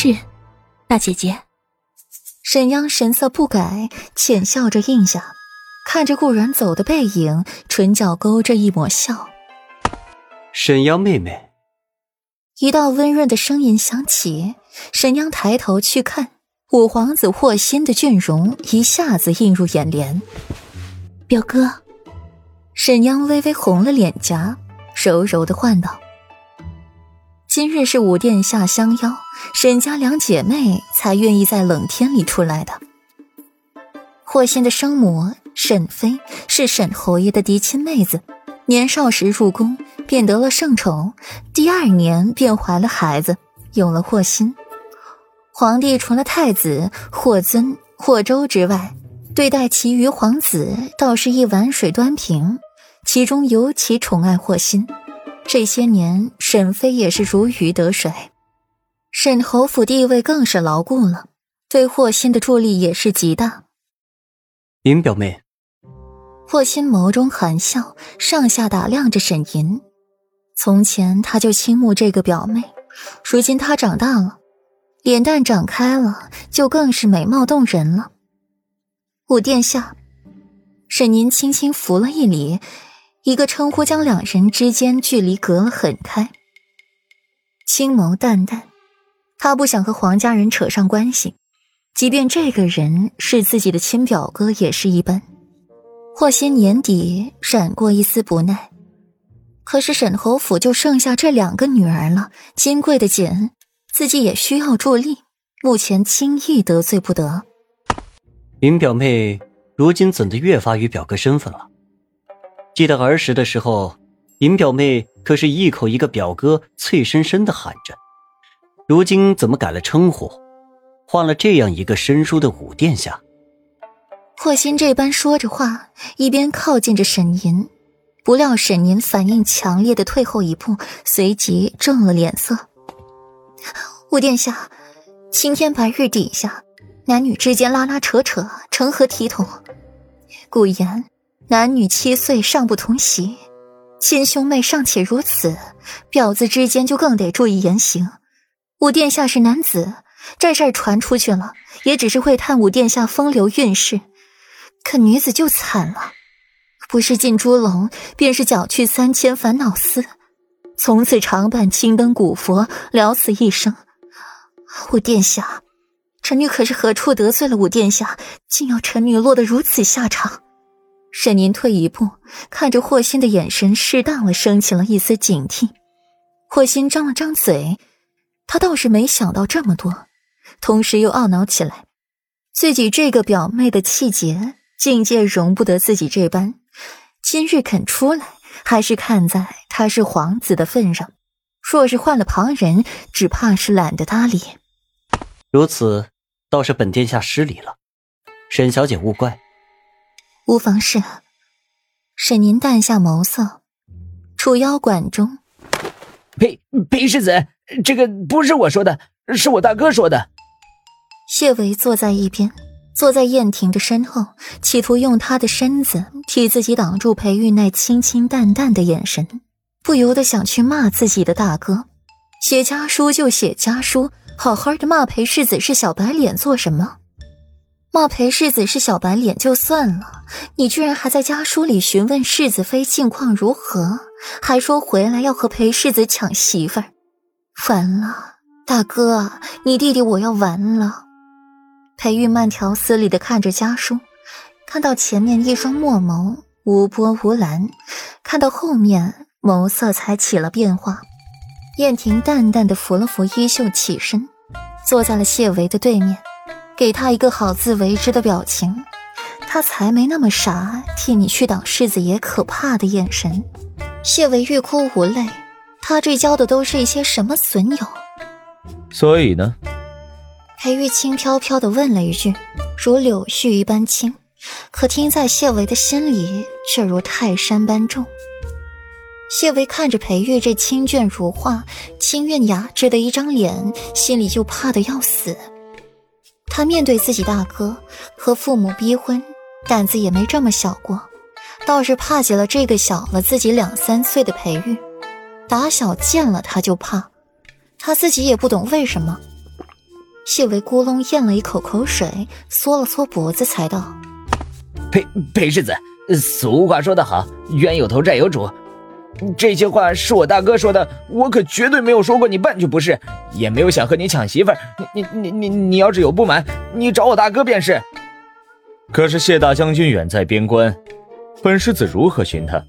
是，大姐姐。沈央神色不改，浅笑着应下，看着顾然走的背影，唇角勾着一抹笑。沈央妹妹，一道温润的声音响起。沈央抬头去看，五皇子霍心的俊容一下子映入眼帘。表哥，沈央微微红了脸颊，柔柔的唤道：“今日是五殿下相邀。”沈家两姐妹才愿意在冷天里出来的。霍心的生母沈妃是沈侯爷的嫡亲妹子，年少时入宫便得了圣宠，第二年便怀了孩子，有了霍心。皇帝除了太子霍尊、霍州之外，对待其余皇子倒是一碗水端平，其中尤其宠爱霍心。这些年，沈妃也是如鱼得水。沈侯府地位更是牢固了，对霍心的助力也是极大。银表妹，霍心眸中含笑，上下打量着沈银。从前他就倾慕这个表妹，如今她长大了，脸蛋长开了，就更是美貌动人了。五殿下，沈银轻轻扶了一礼，一个称呼将两人之间距离隔了很开，青眸淡淡。他不想和黄家人扯上关系，即便这个人是自己的亲表哥也是一般。霍心年底闪过一丝不耐，可是沈侯府就剩下这两个女儿了，金贵的紧，自己也需要助力，目前轻易得罪不得。林表妹如今怎的越发与表哥身份了？记得儿时的时候，林表妹可是一口一个表哥，脆生生的喊着。如今怎么改了称呼，换了这样一个生疏的五殿下？霍心这般说着话，一边靠近着沈银，不料沈银反应强烈的退后一步，随即正了脸色。五殿下，青天白日底下，男女之间拉拉扯扯，成何体统？古言，男女七岁尚不同席，亲兄妹尚且如此，婊子之间就更得注意言行。五殿下是男子，这事儿传出去了，也只是会探五殿下风流韵事。可女子就惨了，不是进猪笼，便是搅去三千烦恼丝，从此常伴青灯古佛，了此一生。五殿下，臣女可是何处得罪了五殿下，竟要臣女落得如此下场？沈宁退一步，看着霍心的眼神适当的，升起了一丝警惕。霍心张了张嘴。他倒是没想到这么多，同时又懊恼起来，自己这个表妹的气节境界容不得自己这般。今日肯出来，还是看在他是皇子的份上。若是换了旁人，只怕是懒得搭理。如此，倒是本殿下失礼了，沈小姐勿怪。无妨事。沈宁淡下眸色，楚腰馆中，裴裴世子。这个不是我说的，是我大哥说的。谢维坐在一边，坐在燕婷的身后，企图用他的身子替自己挡住裴玉那清清淡淡的眼神，不由得想去骂自己的大哥。写家书就写家书，好好的骂裴世子是小白脸做什么？骂裴世子是小白脸就算了，你居然还在家书里询问世子妃近况如何，还说回来要和裴世子抢媳妇儿。完了，大哥，你弟弟我要完了。裴玉慢条斯理的看着家书，看到前面一双墨眸无波无澜，看到后面眸色才起了变化。燕婷淡淡的扶了扶衣袖，起身，坐在了谢维的对面，给他一个好自为之的表情。他才没那么傻，替你去挡世子爷可怕的眼神。谢维欲哭无泪。他这交的都是一些什么损友？所以呢？裴玉轻飘飘的问了一句，如柳絮一般轻，可听在谢维的心里却如泰山般重。谢维看着裴玉这清隽如画、清韵雅致的一张脸，心里就怕的要死。他面对自己大哥和父母逼婚，胆子也没这么小过，倒是怕极了这个小了自己两三岁的裴玉。打小见了他就怕，他自己也不懂为什么。谢维咕隆咽了一口口水，缩了缩脖子，才道：“裴裴世子，俗话说得好，冤有头债有主。这些话是我大哥说的，我可绝对没有说过你半句不是，也没有想和你抢媳妇儿。你你你你你要是有不满，你找我大哥便是。可是谢大将军远在边关，本世子如何寻他？